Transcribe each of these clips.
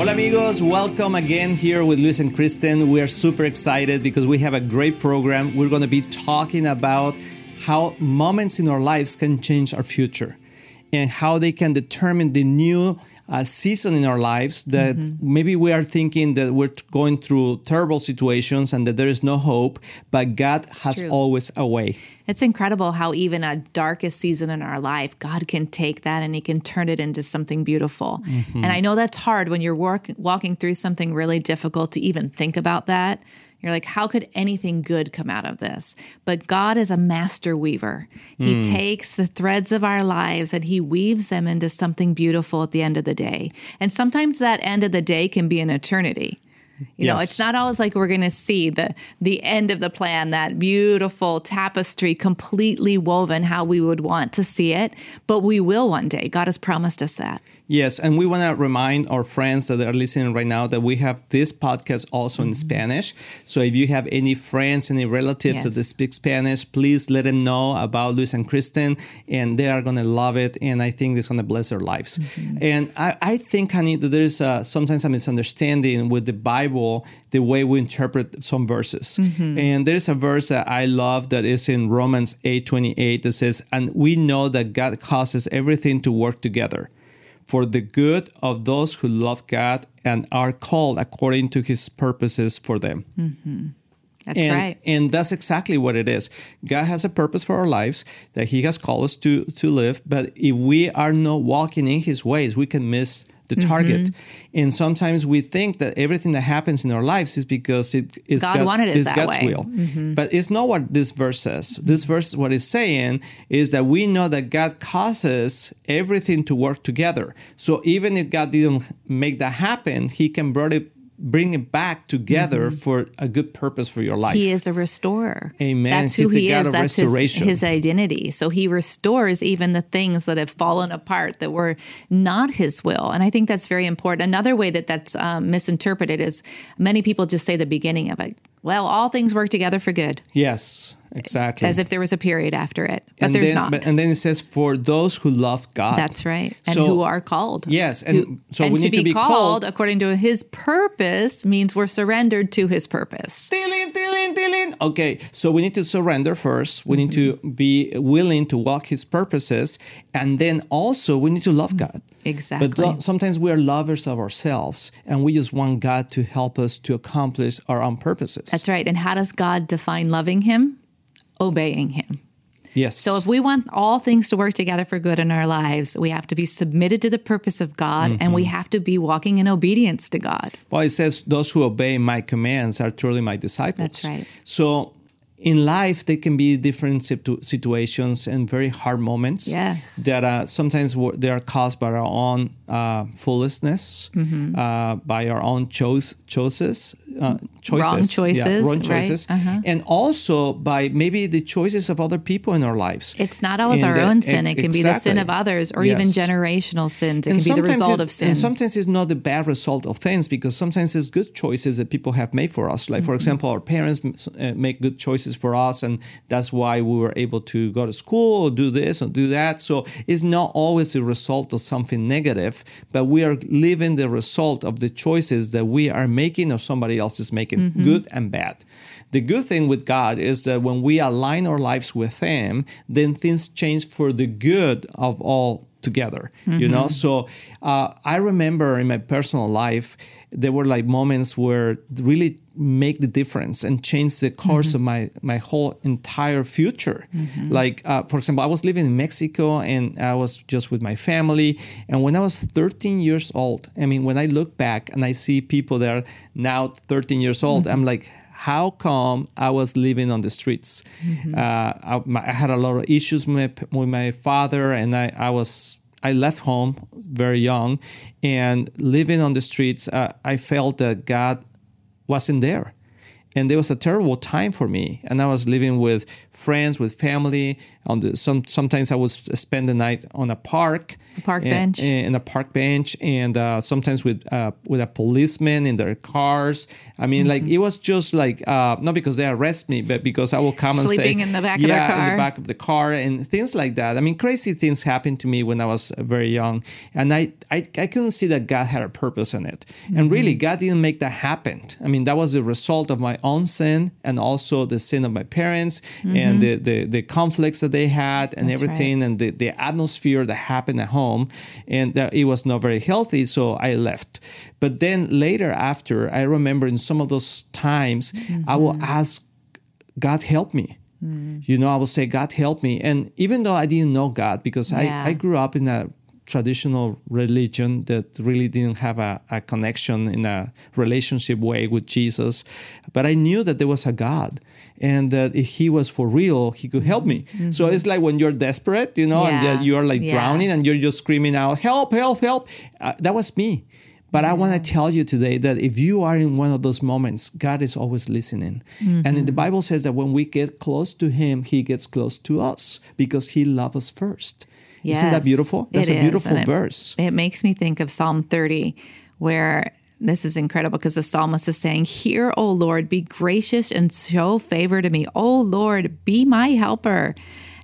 Hola amigos, welcome again here with Luis and Kristen. We are super excited because we have a great program. We're going to be talking about how moments in our lives can change our future and how they can determine the new uh, season in our lives that mm-hmm. maybe we are thinking that we're going through terrible situations and that there is no hope, but God it's has true. always a way. It's incredible how even a darkest season in our life, God can take that and He can turn it into something beautiful. Mm-hmm. And I know that's hard when you're work, walking through something really difficult to even think about that. You're like, how could anything good come out of this? But God is a master weaver. He mm. takes the threads of our lives and he weaves them into something beautiful at the end of the day. And sometimes that end of the day can be an eternity. You yes. know, it's not always like we're going to see the the end of the plan, that beautiful tapestry completely woven how we would want to see it, but we will one day. God has promised us that. Yes, and we want to remind our friends that are listening right now that we have this podcast also mm-hmm. in Spanish. So if you have any friends, any relatives yes. that speak Spanish, please let them know about Luis and Kristen, and they are going to love it. And I think it's going to bless their lives. Mm-hmm. And I, I, think, honey, that there's a, sometimes a misunderstanding with the Bible, the way we interpret some verses. Mm-hmm. And there's a verse that I love that is in Romans 8 28 that says, And we know that God causes everything to work together for the good of those who love God and are called according to his purposes for them. Mm-hmm. That's and, right. And that's exactly what it is. God has a purpose for our lives that he has called us to, to live. But if we are not walking in his ways, we can miss the target. Mm-hmm. And sometimes we think that everything that happens in our lives is because it is God, God wanted it that God's way. will. Mm-hmm. But it's not what this verse says. This verse, what it's saying is that we know that God causes everything to work together. So even if God didn't make that happen, He can bring it bring it back together mm-hmm. for a good purpose for your life. He is a restorer. Amen. That's He's who he is. That's his, his, identity. So he restores even the things that have fallen apart that were not his will. And I think that's very important. Another way that that's um, misinterpreted is many people just say the beginning of it. Well, all things work together for good. Yes. Exactly. As if there was a period after it, but and there's then, not. But, and then it says, "For those who love God." That's right, and so, who are called. Yes, and who, so and we to need be to be called, called according to His purpose means we're surrendered to His purpose. Tilin, tilin, tilin. Okay, so we need to surrender first. We mm-hmm. need to mm-hmm. be willing to walk His purposes, and then also we need to love God. Exactly. But sometimes we are lovers of ourselves, and we just want God to help us to accomplish our own purposes. That's right. And how does God define loving Him? Obeying him. Yes. So if we want all things to work together for good in our lives, we have to be submitted to the purpose of God mm-hmm. and we have to be walking in obedience to God. Well, it says, Those who obey my commands are truly my disciples. That's right. So in life there can be different situ- situations and very hard moments yes that uh, sometimes they are caused by our own uh, foolishness mm-hmm. uh, by our own choice choices uh, choices wrong choices yeah, wrong choices right? uh-huh. and also by maybe the choices of other people in our lives it's not always and our own sin it can exactly. be the sin of others or yes. even generational sins it and can be the result of sin and sometimes it's not the bad result of things because sometimes it's good choices that people have made for us like mm-hmm. for example our parents uh, make good choices for us and that's why we were able to go to school or do this or do that so it's not always a result of something negative but we are living the result of the choices that we are making or somebody else is making mm-hmm. good and bad the good thing with God is that when we align our lives with Him, then things change for the good of all together mm-hmm. you know mm-hmm. so uh, i remember in my personal life there were like moments where really make the difference and change the course mm-hmm. of my my whole entire future mm-hmm. like uh, for example i was living in mexico and i was just with my family and when i was 13 years old i mean when i look back and i see people that are now 13 years old i'm like how come I was living on the streets. Mm-hmm. Uh, I, my, I, had a lot of issues with, with my father, and I, I was I left home very young, and living on the streets, uh, I felt that God wasn't there. And there was a terrible time for me. And I was living with friends, with family, on the some sometimes I would spend the night on a park, a park and, bench, in a park bench, and uh, sometimes with uh, with a policeman in their cars. I mean, mm-hmm. like it was just like uh, not because they arrest me, but because I will come and sleeping say, in the back yeah, of the car, in the back of the car, and things like that. I mean, crazy things happened to me when I was very young, and I I, I couldn't see that God had a purpose in it, mm-hmm. and really God didn't make that happen. I mean, that was the result of my own sin and also the sin of my parents mm-hmm. and the, the the conflicts that they had and That's everything right. and the, the atmosphere that happened at home and that it was not very healthy so i left but then later after i remember in some of those times mm-hmm. i will ask god help me mm. you know i will say god help me and even though i didn't know god because yeah. I, I grew up in a traditional religion that really didn't have a, a, connection in a relationship way with Jesus. But I knew that there was a God and that if he was for real, he could help me. Mm-hmm. So it's like when you're desperate, you know, yeah. and you are like yeah. drowning and you're just screaming out, help, help, help. Uh, that was me. But. I want to tell you today that if you are in one of those moments, God is always listening. Mm-hmm. And the Bible says that when we get close to Him, He gets close to us because He loves us first. Yes, Isn't that beautiful? That's a beautiful it, verse. It makes me think of Psalm 30, where this is incredible because the psalmist is saying, Hear, O Lord, be gracious and show favor to me. O Lord, be my helper.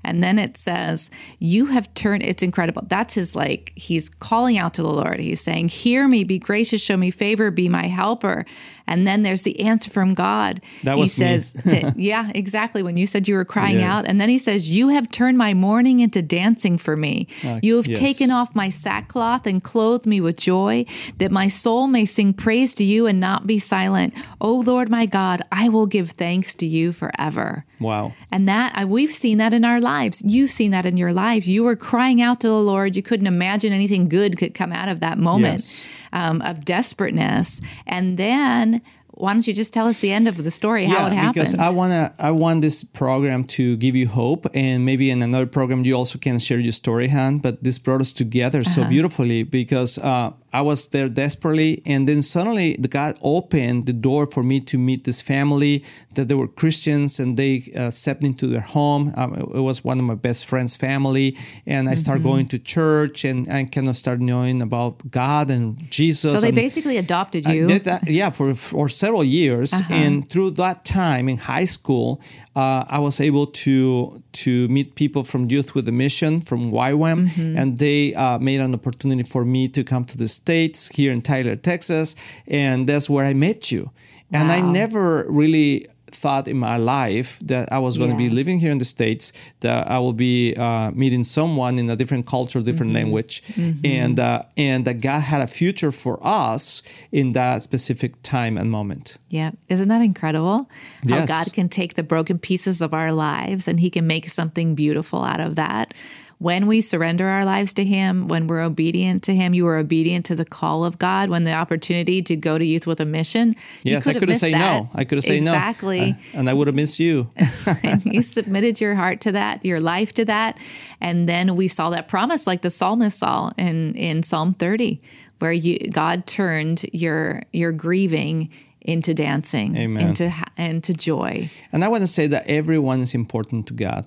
And then it says, You have turned, it's incredible. That's his like, he's calling out to the Lord. He's saying, Hear me, be gracious, show me favor, be my helper. And then there's the answer from God. That was he says, that, yeah, exactly. When you said you were crying yeah. out. And then he says, You have turned my mourning into dancing for me. Uh, you have yes. taken off my sackcloth and clothed me with joy, that my soul may sing praise to you and not be silent. O Lord my God, I will give thanks to you forever. Wow. And that we've seen that in our lives. You've seen that in your life. You were crying out to the Lord. You couldn't imagine anything good could come out of that moment. Yes um, of desperateness. And then why don't you just tell us the end of the story, yeah, how it happened? Because I wanna, I want this program to give you hope, and maybe in another program you also can share your story, Han. But this brought us together uh-huh. so beautifully because uh, I was there desperately, and then suddenly the God opened the door for me to meet this family that they were Christians, and they uh, stepped into their home. Um, it was one of my best friends' family, and I mm-hmm. started going to church, and I kind of started knowing about God and Jesus. So they basically adopted you. That, yeah, for for several years, uh-huh. and through that time in high school, uh, I was able to to meet people from Youth with a Mission from YWAM, mm-hmm. and they uh, made an opportunity for me to come to the states here in Tyler, Texas, and that's where I met you. Wow. And I never really thought in my life that I was going yeah. to be living here in the States, that I will be uh, meeting someone in a different culture, different mm-hmm. language, mm-hmm. and uh, and that God had a future for us in that specific time and moment. Yeah, isn't that incredible? How. God can take the broken pieces of our lives and He can make something beautiful out of that when we surrender our lives to Him, when we're obedient to Him, you are obedient to the call of God. When the opportunity to go to youth with a mission, yes, I could have said no. I could have said no. Exactly, and I would have missed you. and you submitted your heart to that, your life to that, and then we saw that promise, like the psalmist saw in in Psalm 30, where you God turned your your grieving into dancing, Amen. into into joy. And I want to say that everyone is important to God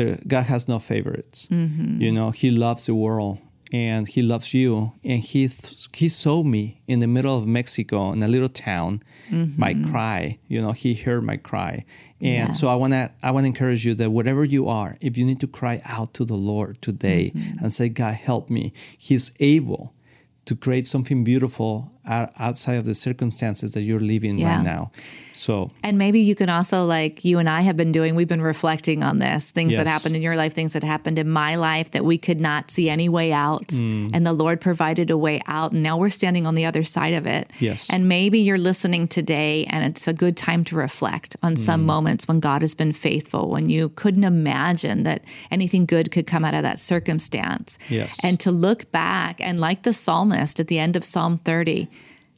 there, God has no favorites. Mm-hmm. You know, He loves the world and He loves you. And He th- He saw me in the middle of Mexico in a little town, mm-hmm. my cry. You know, He heard my cry, and yeah. so I wanna I wanna encourage you that whatever you are, if you need to cry out to the Lord today mm-hmm. and say, God, help me, He's able to create something beautiful outside of the circumstances that you're living yeah. right now. So, and maybe you can also, like you and I have been doing, we've been reflecting on this things yes. that happened in your life, things that happened in my life that we could not see any way out. Mm. And the Lord provided a way out. And now we're standing on the other side of it. Yes. And maybe you're listening today and it's a good time to reflect on mm. some moments when God has been faithful, when you couldn't imagine that anything good could come out of that circumstance. Yes. And to look back and, like the psalmist at the end of Psalm 30,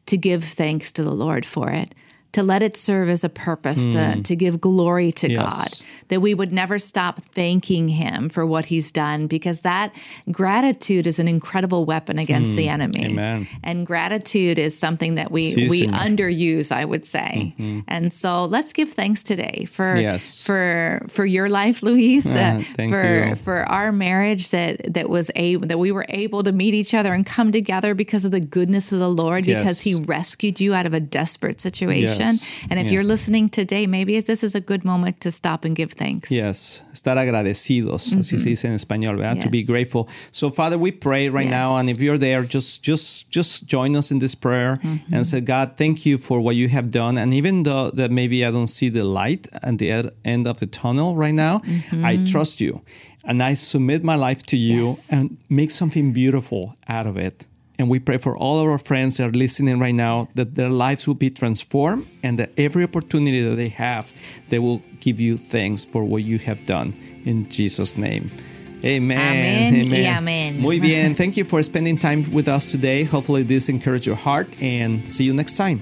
to give thanks to the Lord for it. To let it serve as a purpose to, to give glory to Yes. God. That we would never stop thanking Him for what He's done because that gratitude is an incredible weapon against the enemy. Amen. And gratitude is something that we Sí, we Señor. underuse, I would say. And so let's give thanks today for Yes. for for your life, Luis, Ah, uh, thank for you. for our marriage that that was able that we were able to meet each other and come together because of the goodness of the Lord, because He rescued you out of a desperate situation. Yes. And if Yeah. you're listening today, maybe this is a good moment to stop and give thanks. Yes, estar agradecidos, así se mm-hmm. dice en español, ¿verdad? To be grateful. So, Father, we pray right now, and if you're there, just just just join us in this prayer mm-hmm. and say, God, thank you for what you have done. And even though that maybe I don't see the light at the end of the tunnel right now, mm-hmm. I trust you, and I submit my life to you, Yes. and make something beautiful out of it. And we pray for all of our friends that are listening right now that their lives will be transformed and that every opportunity that they have, they will give you thanks for what you have done. In Jesus' name. Amen. Amén y amén. Muy bien. Thank you for spending time with us today. Hopefully, this encouraged your heart and see you next time.